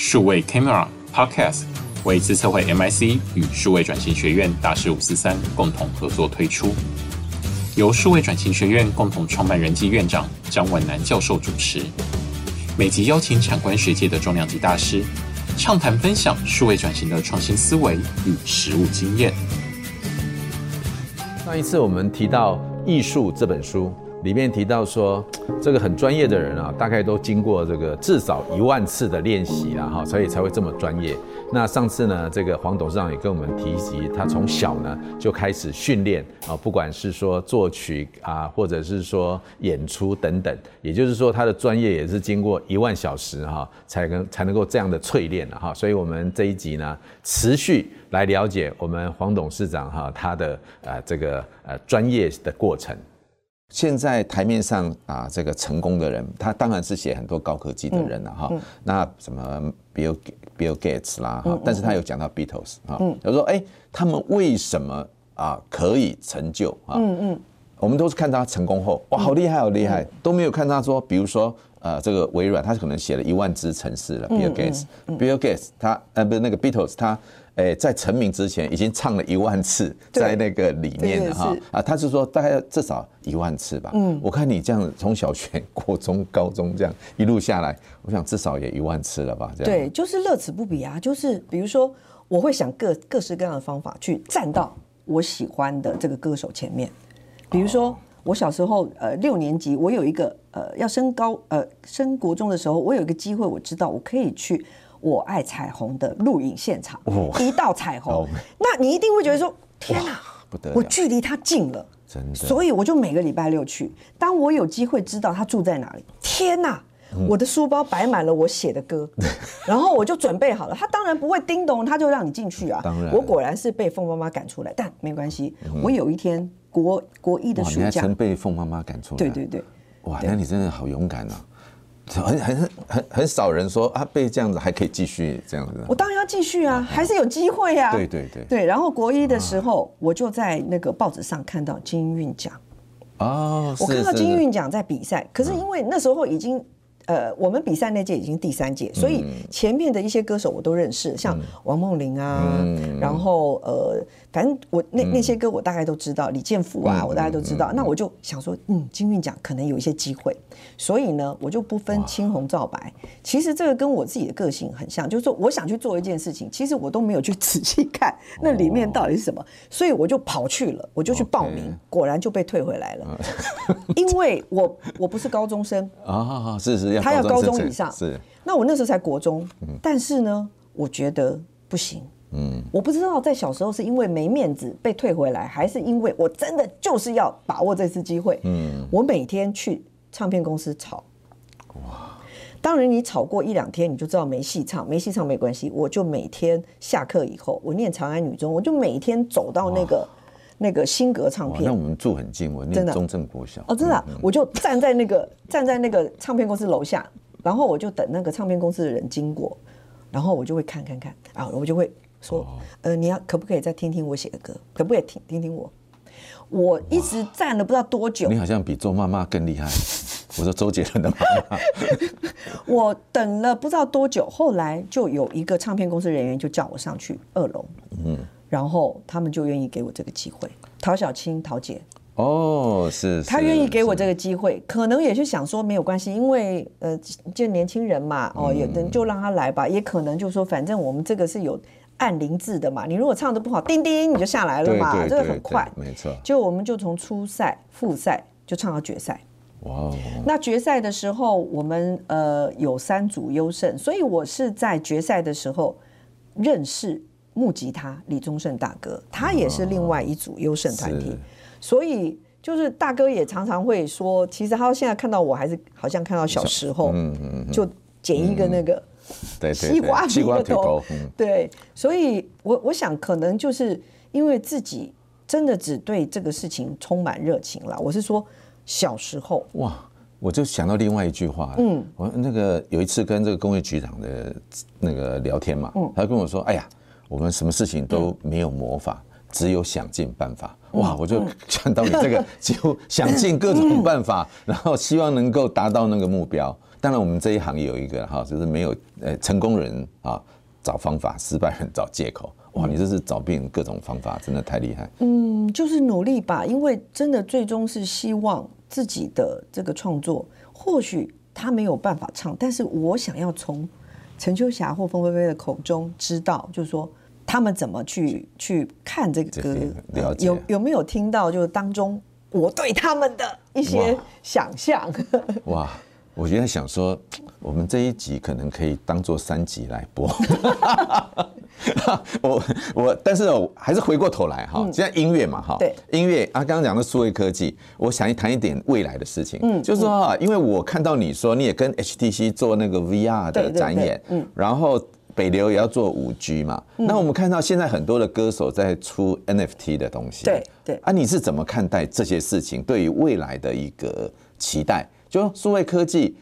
数位 Camera Podcast 为自测会 MIC 与数位转型学院大师五四三共同合作推出，由数位转型学院共同创办人暨院长张文南教授主持，每集邀请产官学界的重量级大师，畅谈分享数位转型的创新思维与实务经验。上一次我们提到《艺术》这本书。里面提到说，这个很专业的人啊，大概都经过这个至少一万次的练习了哈，所以才会这么专业。那上次呢，这个黄董事长也跟我们提及，他从小呢就开始训练啊，不管是说作曲啊，或者是说演出等等，也就是说他的专业也是经过一万小时哈，才能才能够这样的淬炼了哈。所以我们这一集呢，持续来了解我们黄董事长哈他的呃这个呃专业的过程。现在台面上啊，这个成功的人，他当然是写很多高科技的人了哈。那什么 Bill Bill Gates 啦哈，但是他有讲到 Beatles 哈，他说哎，他们为什么啊可以成就啊？嗯嗯，我们都是看他成功后，哇，好厉害，好厉害，都没有看他说，比如说呃，这个微软，他可能写了一万支程式了。Bill Gates，Bill Gates，他呃不是那个 Beatles，他。哎，在成名之前已经唱了一万次，在那个里面了哈啊，他是说大概至少一万次吧。嗯，我看你这样从小学、国中、高中这样一路下来，我想至少也一万次了吧？这样对，就是乐此不彼啊。就是比如说，我会想各各式各样的方法去站到我喜欢的这个歌手前面。比如说，我小时候呃六年级，我有一个呃要升高呃升国中的时候，我有一个机会，我知道我可以去。我爱彩虹的录影现场，一道彩虹，那你一定会觉得说：天哪，不得了，我距离他近了，真的。所以我就每个礼拜六去。当我有机会知道他住在哪里，天哪，我的书包摆满了我写的歌，然后我就准备好了。他当然不会叮咚，他就让你进去啊。我果然是被凤妈妈赶出来，但没关系。我有一天国国一的暑假，你还曾被凤妈妈赶出来？对对对，哇，那你真的好勇敢啊！很很很很少人说啊，被这样子还可以继续这样子。我当然要继续啊，还是有机会呀。对对对对。然后国一的时候，我就在那个报纸上看到金韵奖。哦，我看到金韵奖在比赛，可是因为那时候已经。呃，我们比赛那届已经第三届，所以前面的一些歌手我都认识，像王梦玲啊，然后呃，反正我那那些歌我大概都知道，李健富啊，我大概都知道。那我就想说，嗯，金韵奖可能有一些机会，所以呢，我就不分青红皂白。其实这个跟我自己的个性很像，就是说我想去做一件事情，其实我都没有去仔细看那里面到底是什么，所以我就跑去了，我就去报名，果然就被退回来了，因为我我不是高中生。啊，是是。他要高中以上，是。那我那时候才国中，但是呢，我觉得不行。嗯，我不知道在小时候是因为没面子被退回来，还是因为我真的就是要把握这次机会。嗯，我每天去唱片公司吵。哇！当然，你吵过一两天，你就知道没戏唱，没戏唱没关系。我就每天下课以后，我念长安女中，我就每天走到那个。那个新格唱片，那我们住很近，我念中正国小。哦，真的、啊，我就站在那个站在那个唱片公司楼下，然后我就等那个唱片公司的人经过，然后我就会看看看啊，我就会说，呃，你要可不可以再听听我写的歌？可不可以听听听我？我一直站了不知道多久。你好像比周妈妈更厉害。我说周杰伦的妈妈。我等了不知道多久，后来就有一个唱片公司人员就叫我上去二楼。嗯。然后他们就愿意给我这个机会，陶小青陶姐哦，是，他愿意给我这个机会，可能也是想说没有关系，因为呃，就年轻人嘛，哦，有的就让他来吧，也可能就是说，反正我们这个是有按铃制的嘛，你如果唱的不好，叮叮你就下来了嘛，这个很快，没错。就我们就从初赛、复赛就唱到决赛，哇！那决赛的时候，我们呃有三组优胜，所以我是在决赛的时候认识。木吉他李宗盛大哥，他也是另外一组优胜团体，所以就是大哥也常常会说，其实他现在看到我还是好像看到小时候，嗯嗯就剪一个那个西瓜皮的头，对，所以我我想可能就是因为自己真的只对这个事情充满热情了。我是说小时候哇，我就想到另外一句话，嗯，我那个有一次跟这个工业局长的那个聊天嘛，他跟我说，哎呀。我们什么事情都没有魔法，只有想尽办法。哇！我就想到你这个，就想尽各种办法，然后希望能够达到那个目标。当然我们这一行有一个哈，就是没有呃成功人啊找方法，失败人找借口。哇，你这是找遍各种方法，真的太厉害。嗯，就是努力吧，因为真的最终是希望自己的这个创作，或许他没有办法唱，但是我想要从陈秋霞或凤飞飞的口中知道，就是说他们怎么去去看这个歌，了解。有有没有听到，就是当中我对他们的一些想象。哇，我现在想说，我们这一集可能可以当做三集来播。我我，但是我还是回过头来哈，现在音乐嘛哈，对，音乐啊，刚刚讲的数位科技，我想谈一点未来的事情，嗯，就是说啊，因为我看到你说你也跟 HTC 做那个 VR 的展演，嗯，然后北流也要做五 G 嘛，那我们看到现在很多的歌手在出 NFT 的东西，对对，啊，你是怎么看待这些事情对于未来的一个期待？就数位科技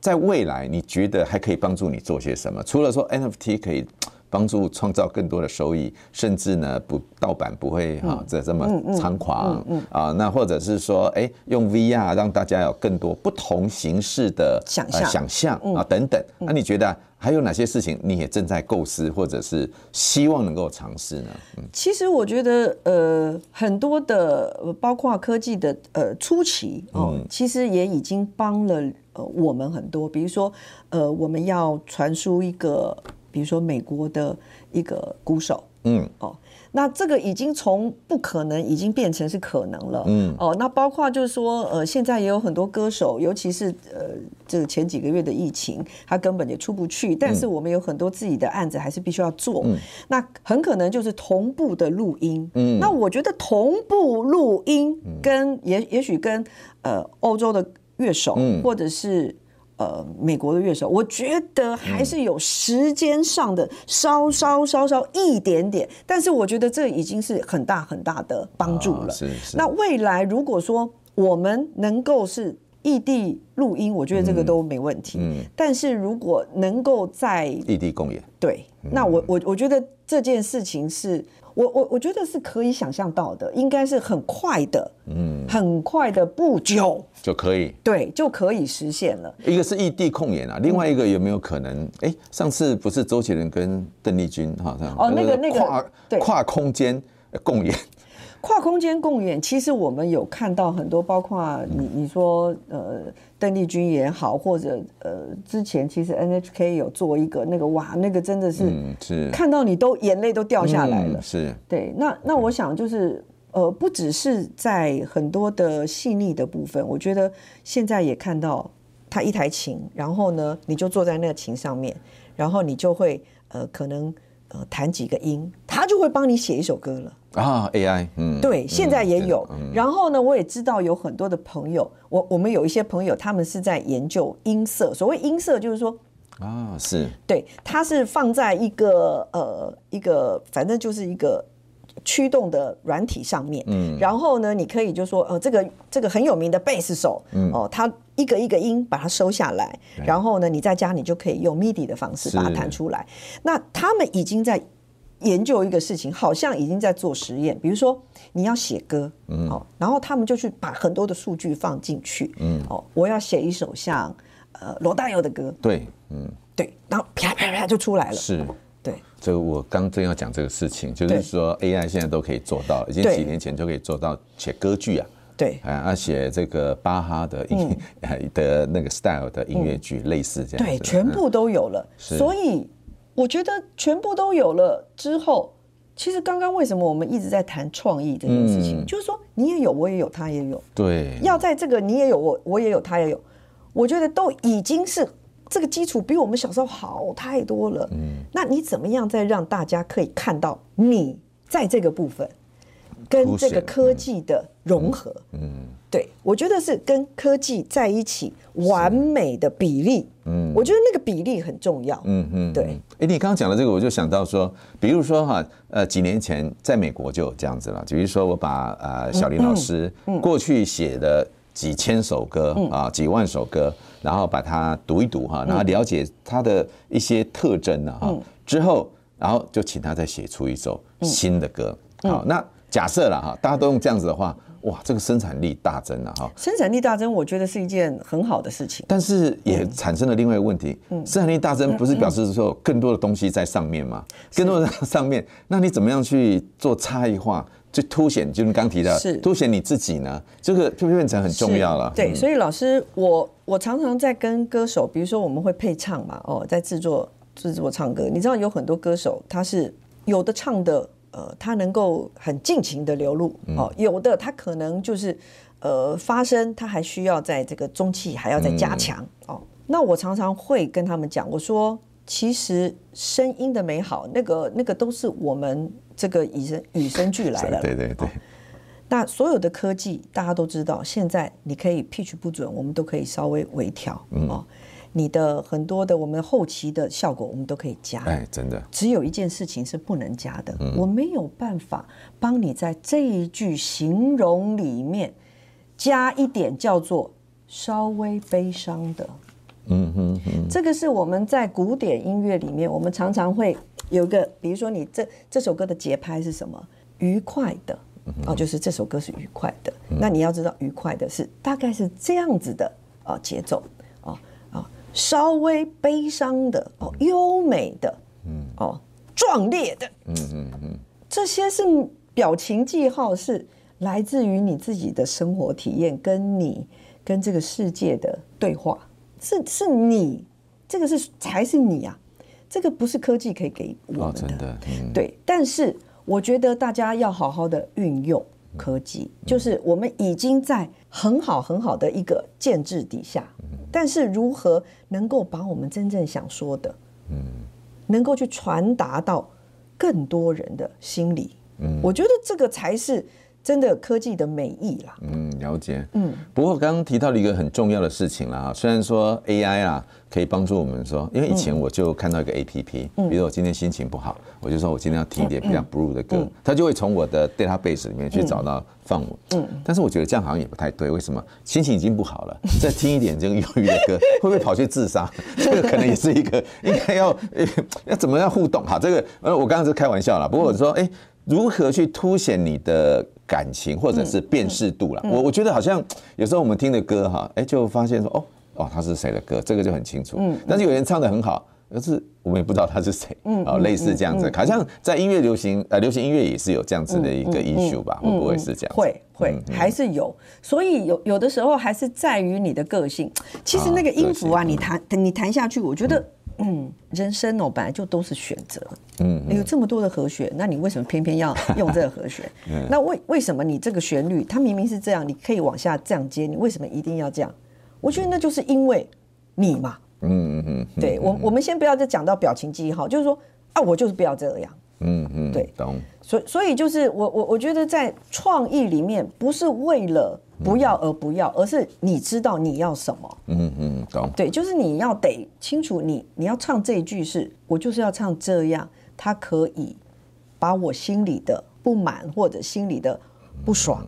在未来，你觉得还可以帮助你做些什么？除了说 NFT 可以。帮助创造更多的收益，甚至呢不盗版不会哈这这么猖狂啊，那或者是说哎用 VR 让大家有更多不同形式的想象。想象啊等等，那你觉得还有哪些事情你也正在构思或者是希望能够尝试呢？其实我觉得呃很多的包括科技的呃初期哦，其实也已经帮了呃我们很多，比如说呃我们要传输一个。比如说美国的一个鼓手，嗯，哦，那这个已经从不可能已经变成是可能了，嗯，哦，那包括就是说，呃，现在也有很多歌手，尤其是呃，这个前几个月的疫情，他根本也出不去，但是我们有很多自己的案子还是必须要做，嗯，那很可能就是同步的录音，嗯，那我觉得同步录音跟也也许跟呃欧洲的乐手，或者是。呃，美国的乐手，我觉得还是有时间上的稍稍稍稍一点点，但是我觉得这已经是很大很大的帮助了。是是。那未来如果说我们能够是异地录音，我觉得这个都没问题。嗯。但是如果能够在异地共演，对，那我我我觉得这件事情是。我我我觉得是可以想象到的，应该是很快的，嗯，很快的，不久就可以，对，就可以实现了。一个是异地共演啊，另外一个有没有可能？哎、嗯，上次不是周杰伦跟邓丽君好像哦，那个那个跨对跨空间共演。跨空间共演，其实我们有看到很多，包括你你说呃邓丽君也好，或者呃之前其实 NHK 有做一个那个哇，那个真的是是看到你都眼泪都掉下来了，是对。那那我想就是呃不只是在很多的细腻的部分，我觉得现在也看到他一台琴，然后呢你就坐在那个琴上面，然后你就会呃可能呃弹几个音，他就会帮你写一首歌了。啊，AI，嗯，对，现在也有。然后呢，我也知道有很多的朋友，我我们有一些朋友，他们是在研究音色。所谓音色，就是说，啊，是，对，它是放在一个呃一个，反正就是一个驱动的软体上面。嗯，然后呢，你可以就说，呃，这个这个很有名的贝斯手，哦，他一个一个音把它收下来，然后呢，你在家你就可以用 MIDI 的方式把它弹出来。那他们已经在。研究一个事情，好像已经在做实验。比如说，你要写歌，嗯，哦，然后他们就去把很多的数据放进去，嗯，哦，我要写一首像呃罗大佑的歌，对，嗯，对，然后啪啪啪就出来了，是，对。这个我刚正要讲这个事情，就是说 AI 现在都可以做到，已经几年前就可以做到写歌剧啊，对，啊，写这个巴哈的音 的那个 style 的音乐剧，类似这样，对，全部都有了，所以。我觉得全部都有了之后，其实刚刚为什么我们一直在谈创意这件事情？嗯、就是说你也有，我也有，他也有。对，要在这个你也有，我我也有，他也有。我觉得都已经是这个基础比我们小时候好太多了。嗯，那你怎么样再让大家可以看到你在这个部分跟这个科技的融合？嗯。嗯对，我觉得是跟科技在一起完美的比例。嗯，我觉得那个比例很重要。嗯嗯，对。哎，你刚刚讲的这个，我就想到说，比如说哈，呃，几年前在美国就有这样子了。比如说，我把呃小林老师过去写的几千首歌啊，几万首歌，然后把它读一读哈，然后了解它的一些特征呢哈，之后，然后就请他再写出一首新的歌。好，那假设了哈，大家都用这样子的话。哇，这个生产力大增了哈。生产力大增，我觉得是一件很好的事情。但是也产生了另外一个问题，嗯、生产力大增不是表示说更多的东西在上面吗？更多的上面，那你怎么样去做差异化？就凸显，就是刚提到，是。凸显你自己呢，这个就变成很重要了。对，所以老师，我我常常在跟歌手，比如说我们会配唱嘛，哦，在制作制作唱歌，你知道有很多歌手，他是有的唱的，呃，他能够很尽情的流露，哦，有的他可能就是呃发声，他还需要在这个中气还要再加强，哦，那我常常会跟他们讲，我说。其实声音的美好，那个那个都是我们这个与生与生俱来的。对对对。那所有的科技，大家都知道，现在你可以 pitch 不准，我们都可以稍微微调。嗯。哦，你的很多的我们后期的效果，我们都可以加。哎，真的。只有一件事情是不能加的，我没有办法帮你在这一句形容里面加一点叫做稍微悲伤的。嗯哼哼，这个是我们在古典音乐里面，我们常常会有个，比如说你这这首歌的节拍是什么？愉快的，哦，就是这首歌是愉快的。那你要知道，愉快的是大概是这样子的啊节奏，哦哦，稍微悲伤的，哦，优美的，嗯，哦，壮烈的，嗯嗯嗯，这些是表情记号，是来自于你自己的生活体验，跟你跟这个世界的对话。是是你，这个是才是你啊，这个不是科技可以给我们的。哦，真的，嗯，对。但是我觉得大家要好好的运用科技，就是我们已经在很好很好的一个建制底下，但是如何能够把我们真正想说的，嗯，能够去传达到更多人的心里，嗯，我觉得这个才是。真的科技的美意啦，嗯，了解，嗯。不过刚刚提到了一个很重要的事情了哈，虽然说 AI 啊可以帮助我们说，因为以前我就看到一个 APP，嗯，比如我今天心情不好，我就说我今天要听一点比较 blue 的歌，它就会从我的 database 里面去找到放我，嗯。但是我觉得这样好像也不太对，为什么？心情已经不好了，再听一点这个忧郁的歌，会不会跑去自杀？这个可能也是一个 应该要 要怎么样互动哈？这个呃，我刚刚是开玩笑啦，不过我说，哎，如何去凸显你的？感情或者是辨识度了，我我觉得好像有时候我们听的歌哈，哎，就发现说哦哦，他是谁的歌，这个就很清楚。嗯，但是有人唱的很好，可是我们也不知道他是谁。嗯，啊，类似这样子，好像在音乐流行呃流行音乐也是有这样子的一个 issue 吧？会不会是这样？会会还是有，所以有有的时候还是在于你的个性。其实那个音符啊，你弹你弹下去，我觉得。嗯，人生哦，本来就都是选择。嗯，有这么多的和弦，那你为什么偏偏要用这个和弦？那为为什么你这个旋律，它明明是这样，你可以往下这样接，你为什么一定要这样？我觉得那就是因为你嘛。嗯嗯嗯。对我，我们先不要再讲到表情记忆哈，就是说啊，我就是不要这样。嗯嗯。对，懂。所以所以就是我我我觉得在创意里面，不是为了。不要而不要，而是你知道你要什么。嗯嗯，懂。对，就是你要得清楚你，你你要唱这一句是，我就是要唱这样，它可以把我心里的不满或者心里的不爽，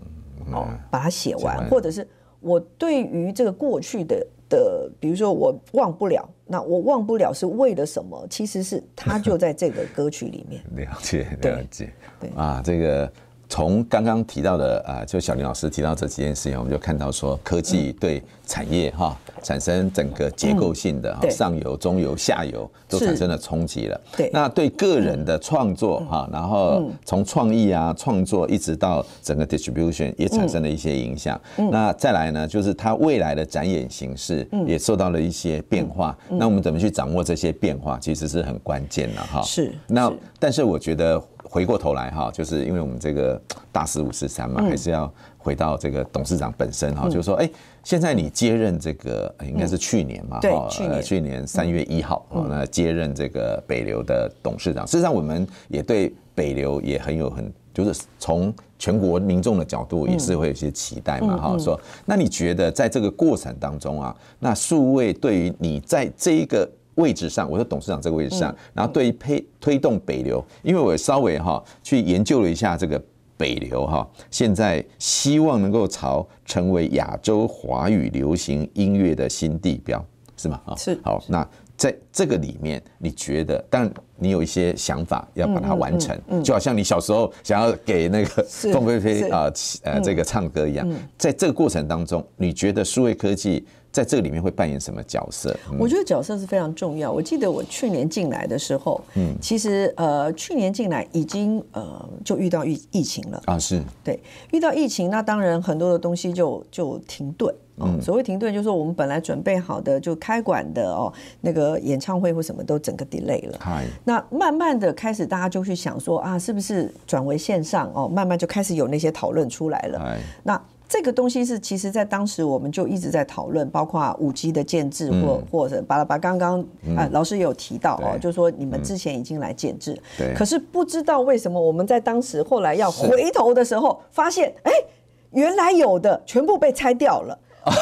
哦，把它写完，或者是我对于这个过去的的，比如说我忘不了，那我忘不了是为了什么？其实是它就在这个歌曲里面。了解，了解。对啊，这个。从刚刚提到的啊，就小林老师提到这几件事情，我们就看到说，科技对产业哈产生整个结构性的上游、中游、下游都产生了冲击了。对，那对个人的创作哈，然后从创意啊创作一直到整个 distribution 也产生了一些影响。那再来呢，就是它未来的展演形式也受到了一些变化。那我们怎么去掌握这些变化，其实是很关键的哈。是。那但是我觉得。回过头来哈，就是因为我们这个大师五十三嘛，还是要回到这个董事长本身哈，就是说，哎，现在你接任这个应该是去年嘛，哈，去年。三月一号，那接任这个北流的董事长。事实上，我们也对北流也很有很，就是从全国民众的角度也是会有些期待嘛，哈，说，那你觉得在这个过程当中啊，那数位对于你在这一个。位置上，我说董事长这个位置上，然后对于推推动北流，因为我稍微哈去研究了一下这个北流哈，现在希望能够朝成为亚洲华语流行音乐的新地标，是吗？啊，是。好，那在这个里面，你觉得，但你有一些想法要把它完成，就好像你小时候想要给那个 凤飞飞啊呃这个唱歌一样，在这个过程当中，你觉得数位科技？在这个里面会扮演什么角色？我觉得角色是非常重要。我记得我去年进来的时候，嗯，其实呃，去年进来已经呃就遇到疫疫情了啊，是对，遇到疫情，那当然很多的东西就就停顿。嗯，所谓停顿，就是说我们本来准备好的就开馆的哦，那个演唱会或什么都整个 delay 了。嗨，那慢慢的开始大家就去想说啊，是不是转为线上哦？慢慢就开始有那些讨论出来了。那。这个东西是，其实，在当时我们就一直在讨论，包括五 G 的建制，或或者巴拉巴，刚刚啊，老师也有提到哦，就是说你们之前已经来建制，对，可是不知道为什么我们在当时后来要回头的时候，发现，哎，原来有的全部被拆掉了。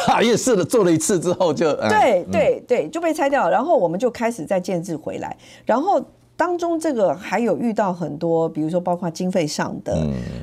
啊，也是的，做了一次之后就对对对，就被拆掉了，然后我们就开始再建制回来，然后。当中这个还有遇到很多，比如说包括经费上的，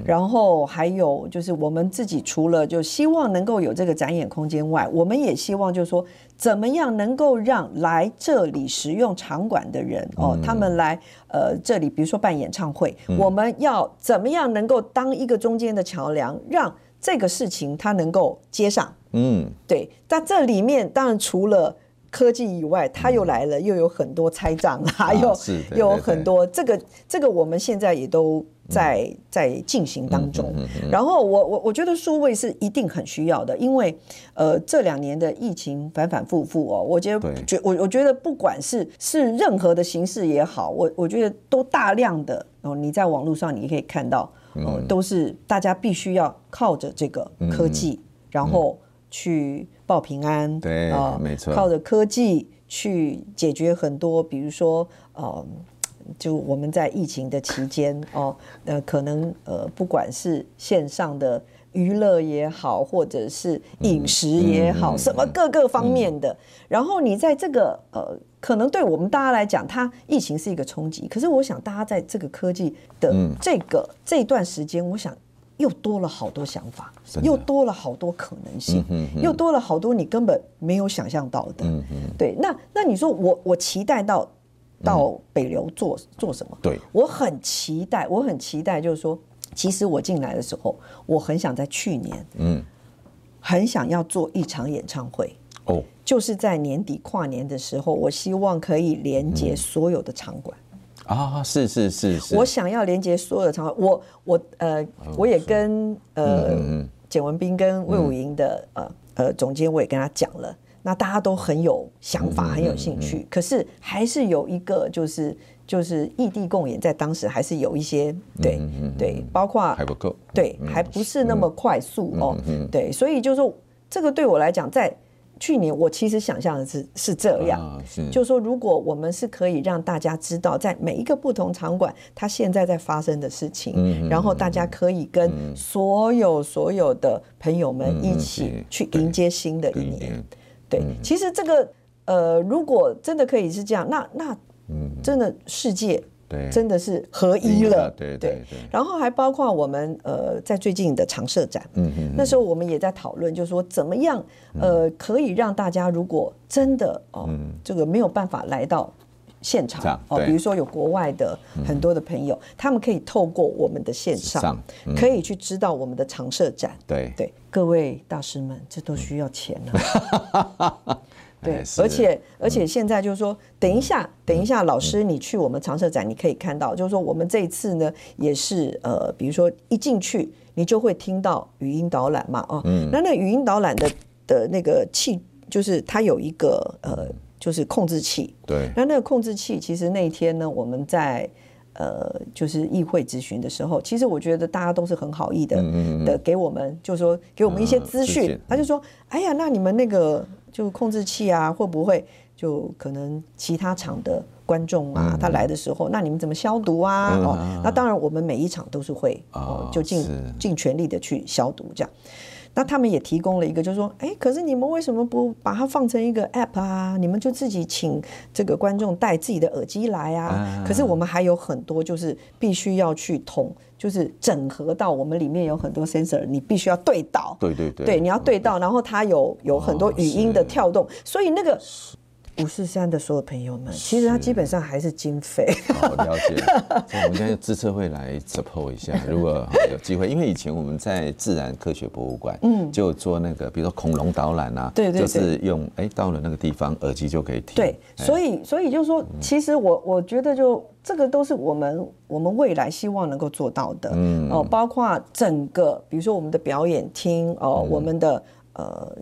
然后还有就是我们自己除了就希望能够有这个展演空间外，我们也希望就是说怎么样能够让来这里使用场馆的人哦，他们来呃这里，比如说办演唱会，我们要怎么样能够当一个中间的桥梁，让这个事情它能够接上。嗯，对。但这里面当然除了科技以外，他又来了，又有很多拆账啊，又又有很多这个这个，我们现在也都在在进行当中。然后我我我觉得数位是一定很需要的，因为呃这两年的疫情反反复复哦，我觉得觉我我觉得不管是是任何的形式也好，我我觉得都大量的哦，你在网络上你可以看到，哦，都是大家必须要靠着这个科技，然后去。报平安，对啊，没错，靠着科技去解决很多，比如说，呃，就我们在疫情的期间 哦，呃，可能呃，不管是线上的娱乐也好，或者是饮食也好，什么各个方面的，然后你在这个呃，可能对我们大家来讲，它疫情是一个冲击，可是我想大家在这个科技的这个这段时间，我想。又多了好多想法，又多了好多可能性，又多了好多你根本没有想象到的。对，那那你说我我期待到到北流做做什么？对，我很期待，我很期待，就是说，其实我进来的时候，我很想在去年，嗯，很想要做一场演唱会，哦，就是在年底跨年的时候，我希望可以连接所有的场馆。啊，是是是是，我想要连接所有的场馆，我我呃，我也跟呃简文斌跟魏武营的呃呃总监，我也跟他讲了，那大家都很有想法，很有兴趣，可是还是有一个就是就是异地共演，在当时还是有一些对对，包括还不够，对，还不是那么快速哦，对，所以就是说这个对我来讲在。去年我其实想象的是是这样，就是说如果我们是可以让大家知道，在每一个不同场馆，它现在在发生的事情，然后大家可以跟所有所有的朋友们一起去迎接新的一年。对，其实这个呃，如果真的可以是这样，那那真的世界。对，真的是合一了。对对对。然后还包括我们呃，在最近的常设展，嗯嗯，那时候我们也在讨论，就是说怎么样呃，可以让大家如果真的哦，这个没有办法来到现场哦，比如说有国外的很多的朋友，他们可以透过我们的线上，可以去知道我们的常设展。对。对，各位大师们，这都需要钱啊。对，而且而且现在就是说，等一下，等一下，老师，你去我们常设展，你可以看到，就是说，我们这一次呢，也是呃，比如说一进去，你就会听到语音导览嘛，哦，那那语音导览的的那个器，就是它有一个呃，就是控制器，对，那那个控制器，其实那一天呢，我们在呃，就是议会咨询的时候，其实我觉得大家都是很好意的的，给我们就是说给我们一些资讯，他就说，哎呀，那你们那个。就控制器啊，会不会就可能其他场的观众啊，他来的时候，那你们怎么消毒啊？哦，那当然我们每一场都是会哦，就尽尽全力的去消毒这样。那他们也提供了一个，就是说，哎，可是你们为什么不把它放成一个 app 啊？你们就自己请这个观众带自己的耳机来啊？可是我们还有很多，就是必须要去统。就是整合到我们里面有很多 sensor，你必须要对到，对对对，对，你要对到，然后它有有很多语音的跳动，所以那个五四三的所有朋友们，其实它基本上还是经费。好，了解。所以我们现在自测会来 support 一下，如果有机会，因为以前我们在自然科学博物馆，嗯，就做那个，比如说恐龙导览啊，对对，就是用哎到了那个地方，耳机就可以听。对，所以所以就是说，其实我我觉得就这个都是我们我们未来希望能够做到的，嗯哦，包括整个比如说我们的表演厅哦，我们的呃。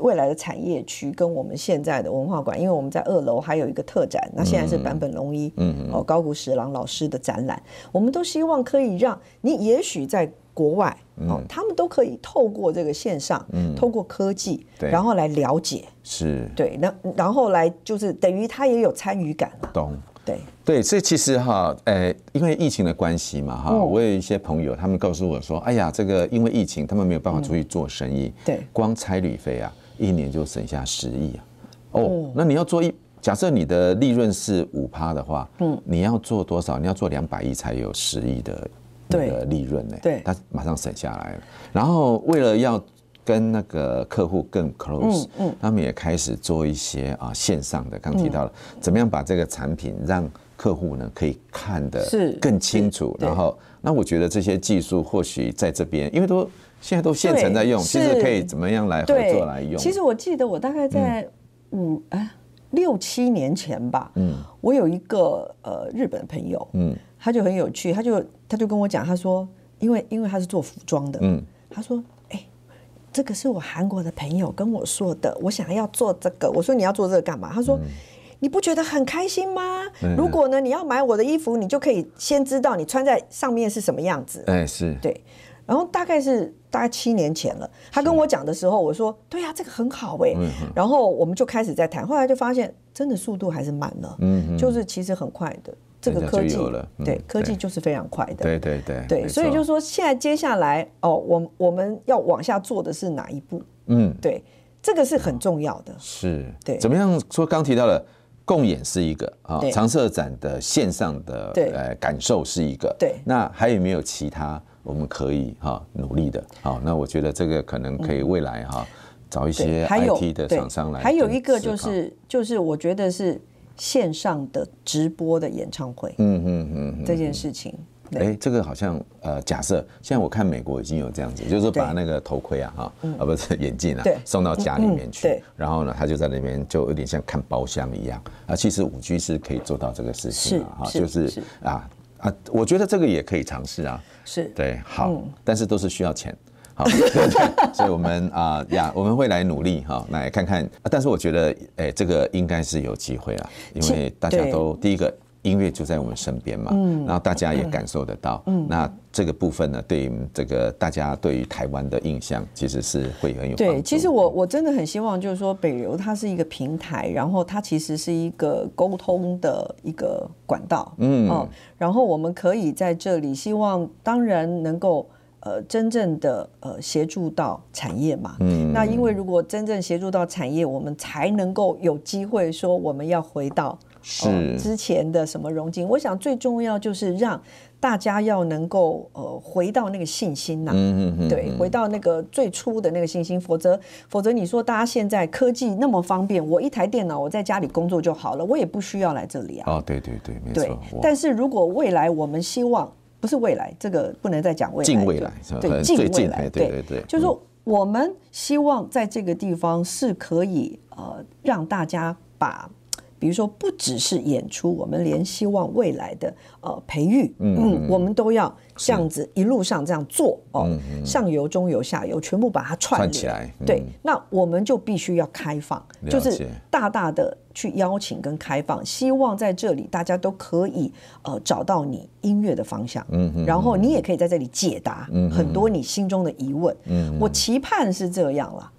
未来的产业区跟我们现在的文化馆，因为我们在二楼还有一个特展，那现在是坂本龙一，嗯。哦高谷史郎老师的展览，我们都希望可以让你也许在国外哦，他们都可以透过这个线上，嗯，透过科技，然后来了解，是。对，那然后来就是等于他也有参与感了，懂，对。对，所以其实哈，呃，因为疫情的关系嘛，哈，我有一些朋友，他们告诉我说，哎呀，这个因为疫情，他们没有办法出去做生意，对，光差旅费啊。一年就省下十亿啊！哦，那你要做一，假设你的利润是五趴的话，嗯，你要做多少？你要做两百亿才有十亿的那个利润呢？对，他马上省下来了。然后为了要跟那个客户更 close，嗯，他们也开始做一些啊线上的，刚提到了怎么样把这个产品让客户呢可以看得更清楚。然后，那我觉得这些技术或许在这边，因为都。现在都现成在用，其实可以怎么样来合作来用？其实我记得我大概在五哎六七年前吧，嗯，我有一个呃日本朋友，嗯，他就很有趣，他就他就跟我讲，他说，因为因为他是做服装的，嗯，他说，哎，这个是我韩国的朋友跟我说的，我想要做这个，我说你要做这个干嘛？他说，你不觉得很开心吗？如果呢你要买我的衣服，你就可以先知道你穿在上面是什么样子，哎，是。对。然后大概是大概七年前了，他跟我讲的时候，我说对呀，这个很好哎。然后我们就开始在谈，后来就发现真的速度还是慢了，嗯，就是其实很快的这个科技，对科技就是非常快的，对对对对，所以就是说现在接下来哦，我我们要往下做的是哪一步？嗯，对，这个是很重要的，是，对，怎么样？说？刚提到了共演是一个啊，常设展的线上的呃感受是一个，对，那还有没有其他？我们可以哈努力的，好，那我觉得这个可能可以未来哈找一些 IT 的厂商来。还有一个就是就是我觉得是线上的直播的演唱会，嗯嗯嗯，这件事情，哎，这个好像呃，假设现在我看美国已经有这样子，就是把那个头盔啊哈啊不是 眼镜啊送到家里面去，然后呢他就在那边就有点像看包厢一样。啊，其实五 G 是可以做到这个事情啊，哈，就是。啊。啊，我觉得这个也可以尝试啊，是对，好，嗯、但是都是需要钱，好，所以我们啊呀，我们会来努力哈，来看看。但是我觉得，哎，这个应该是有机会啊，因为大家都第一个。音乐就在我们身边嘛，嗯，然后大家也感受得到，嗯，那这个部分呢，对于这个大家对于台湾的印象，其实是会很有对。其实我我真的很希望，就是说北流它是一个平台，然后它其实是一个沟通的一个管道，嗯，哦，然后我们可以在这里，希望当然能够呃真正的呃协助到产业嘛，嗯，那因为如果真正协助到产业，我们才能够有机会说我们要回到。是之前的什么融金？我想最重要就是让大家要能够呃回到那个信心呐，嗯嗯对，回到那个最初的那个信心。否则，否则你说大家现在科技那么方便，我一台电脑我在家里工作就好了，我也不需要来这里啊。哦，对对对，没错。但是如果未来我们希望不是未来，这个不能再讲未来，近未来，对，近未来，对对对，就是说我们希望在这个地方是可以呃让大家把。比如说，不只是演出，我们连希望未来的呃培育，嗯，我们都要这样子一路上这样做哦，上游、中游、下游全部把它串起来。对，那我们就必须要开放，就是大大的去邀请跟开放，希望在这里大家都可以呃找到你音乐的方向，嗯，然后你也可以在这里解答很多你心中的疑问。嗯，我期盼是这样了。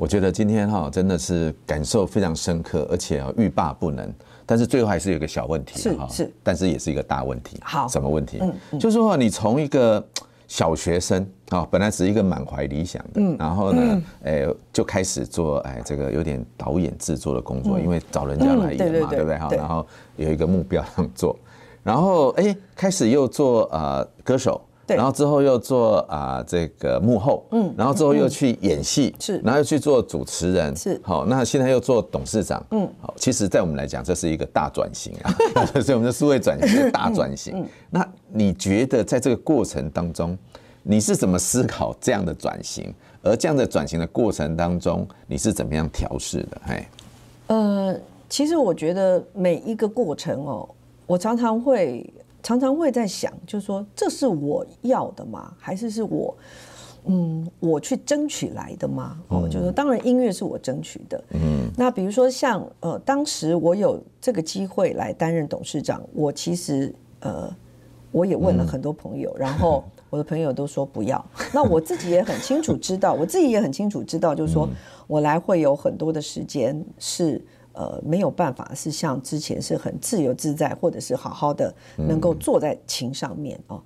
我觉得今天哈真的是感受非常深刻，而且欲罢不能。但是最后还是有一个小问题，哈，是，但是也是一个大问题。好，什么问题？嗯，就是说你从一个小学生啊，本来只是一个满怀理想的，然后呢，哎，就开始做哎这个有点导演制作的工作，因为找人家来演嘛，对不对？哈，然后有一个目标这样做，然后哎开始又做呃歌手。对。然后之后又做啊这个幕后，嗯，然后之后又去演戏，是。然后又去做主持人，是。好，那现在又做董事长，嗯，好，其实，在我们来讲，这是一个大转型啊，所以我们的数位转型是大转型。那你觉得在这个过程当中，你是怎么思考这样的转型？而这样的转型的过程当中，你是怎么样调试的？哎，呃，其实我觉得每一个过程哦，我常常会常常会在想，就是说，这是我要的吗？还是是我嗯，我去争取来的吗？哦，就是，当然音乐是我争取的。嗯，那比如说像呃，当时我有这个机会来担任董事长，我其实呃，我也问了很多朋友，然后。我的朋友都说不要，那我自己也很清楚知道，我自己也很清楚知道，就是说我来会有很多的时间是呃没有办法是像之前是很自由自在，或者是好好的能够坐在琴上面哦。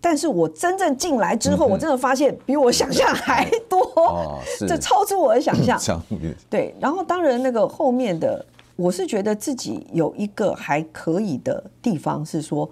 但是我真正进来之后，我真的发现比我想象还多，这超出我的想象。对，然后当然那个后面的，我是觉得自己有一个还可以的地方是说，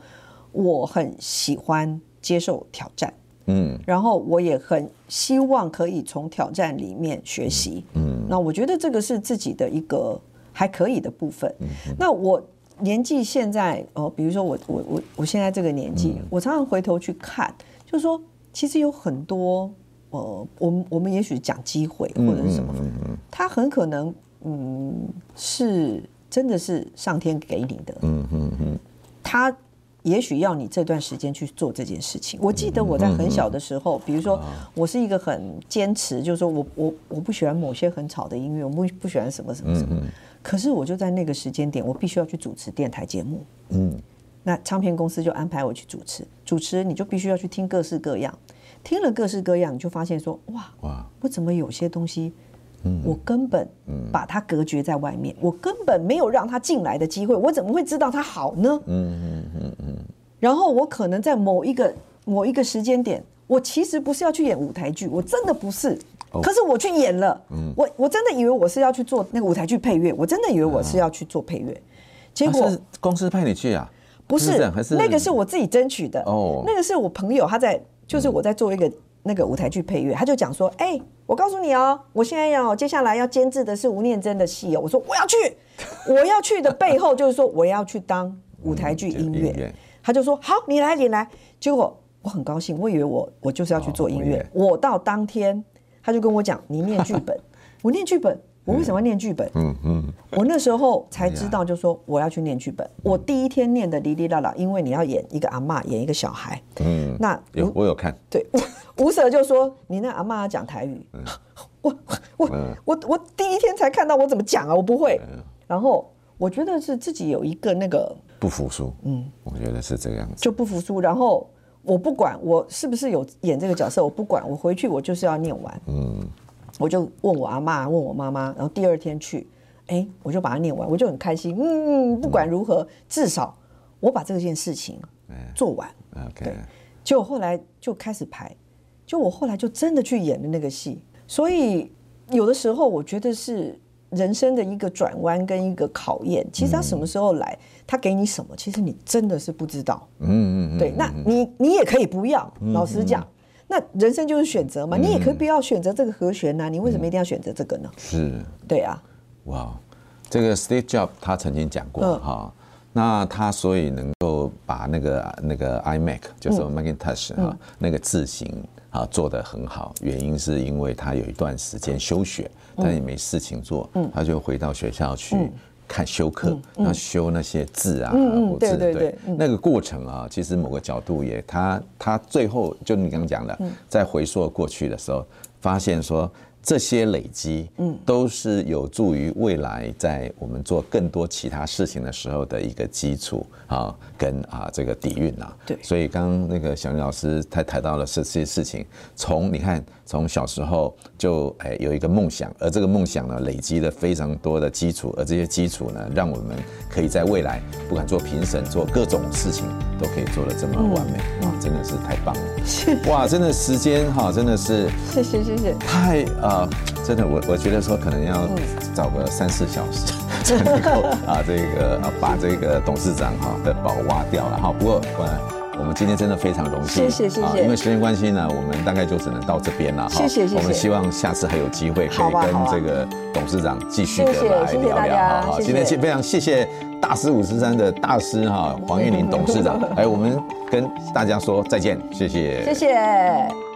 我很喜欢。接受挑战，嗯，然后我也很希望可以从挑战里面学习，嗯，那我觉得这个是自己的一个还可以的部分。嗯，那我年纪现在哦，比如说我我我我现在这个年纪，嗯，我常常回头去看，就是说其实有很多呃，我们我们也许讲机会或者是什么，他很可能嗯是真的是上天给你的，嗯嗯嗯，他。也许要你这段时间去做这件事情。我记得我在很小的时候，比如说我是一个很坚持，就是说我我我不喜欢某些很吵的音乐，我不不喜欢什么什么什么。可是我就在那个时间点，我必须要去主持电台节目。嗯，那唱片公司就安排我去主持，主持你就必须要去听各式各样，听了各式各样，你就发现说哇哇，我怎么有些东西。我根本把它隔绝在外面，我根本没有让它进来的机会，我怎么会知道它好呢？嗯嗯嗯嗯。然后我可能在某一个某一个时间点，我其实不是要去演舞台剧，我真的不是。可是我去演了，我我真的以为我是要去做那个舞台剧配乐，我真的以为我是要去做配乐，结果公司派你去啊？不是，那个是我自己争取的。哦，那个是我朋友他在，就是我在做一个。那个舞台剧配乐，他就讲说：“哎、欸，我告诉你哦，我现在要接下来要监制的是吴念真的戏哦。”我说：“我要去，我要去的背后就是说我要去当舞台剧音乐。”他就说：“好，你来，你来。”结果我很高兴，我以为我我就是要去做音乐。我到当天，他就跟我讲：“你念剧本，我念剧本。”我为什么要念剧本？嗯嗯，我那时候才知道，就是说我要去念剧本。我第一天念的哩哩啦啦，因为你要演一个阿嬷，演一个小孩。嗯，那有我有看。对，吴 Sir 就说你那阿嬷要讲台语。我我我我第一天才看到，我怎么讲啊？我不会。然后我觉得是自己有一个那个不服输。嗯，我觉得是这个样子，就不服输。然后我不管我是不是有演这个角色，我不管，我回去我就是要念完。嗯。我就问我阿妈，问我妈妈，然后第二天去，哎，我就把它念完，我就很开心。嗯，不管如何，至少我把这件事情做完。对，结果后来就开始排，就我后来就真的去演了那个戏。所以有的时候，我觉得是人生的一个转弯跟一个考验。其实他什么时候来，他给你什么，其实你真的是不知道。嗯嗯嗯。对，那你你也可以不要，老实讲。那人生就是选择嘛，你也可以不要选择这个和弦呐，你为什么一定要选择这个呢？是，对啊。哇，这个 Steve Jobs 他曾经讲过哈，那他所以能够把那个那个 iMac 就是 Macintosh 哈那个字型啊做得很好，原因是因为他有一段时间休学，但也没事情做，他就回到学校去。看修课，那修那些字啊，或者对对，那个过程啊，其实某个角度也，他他最后就你刚刚讲的，在回溯过去的时候，发现说。这些累积，嗯，都是有助于未来在我们做更多其他事情的时候的一个基础啊，跟啊这个底蕴呐。对，所以刚刚那个小林老师他谈到了这些事情，从你看从小时候就哎有一个梦想，而这个梦想呢累积了非常多的基础，而这些基础呢让我们可以在未来不管做评审做各种事情都可以做的这么完美，哇，真的是太棒了，哇，真的时间哈真的是谢谢谢谢，太啊。真的，我我觉得说可能要找个三四小时 才能够啊，这个啊把这个董事长哈的宝挖掉了哈。不过，我们今天真的非常荣幸，谢谢谢谢、啊。因为时间关系呢，我们大概就只能到这边了哈。谢谢谢谢。我们希望下次还有机会可以跟这个董事长继续的来聊聊哈。好，今天非常谢谢大师五十三的大师哈黄玉玲董事长，哎我们跟大家说再见，谢谢，谢谢。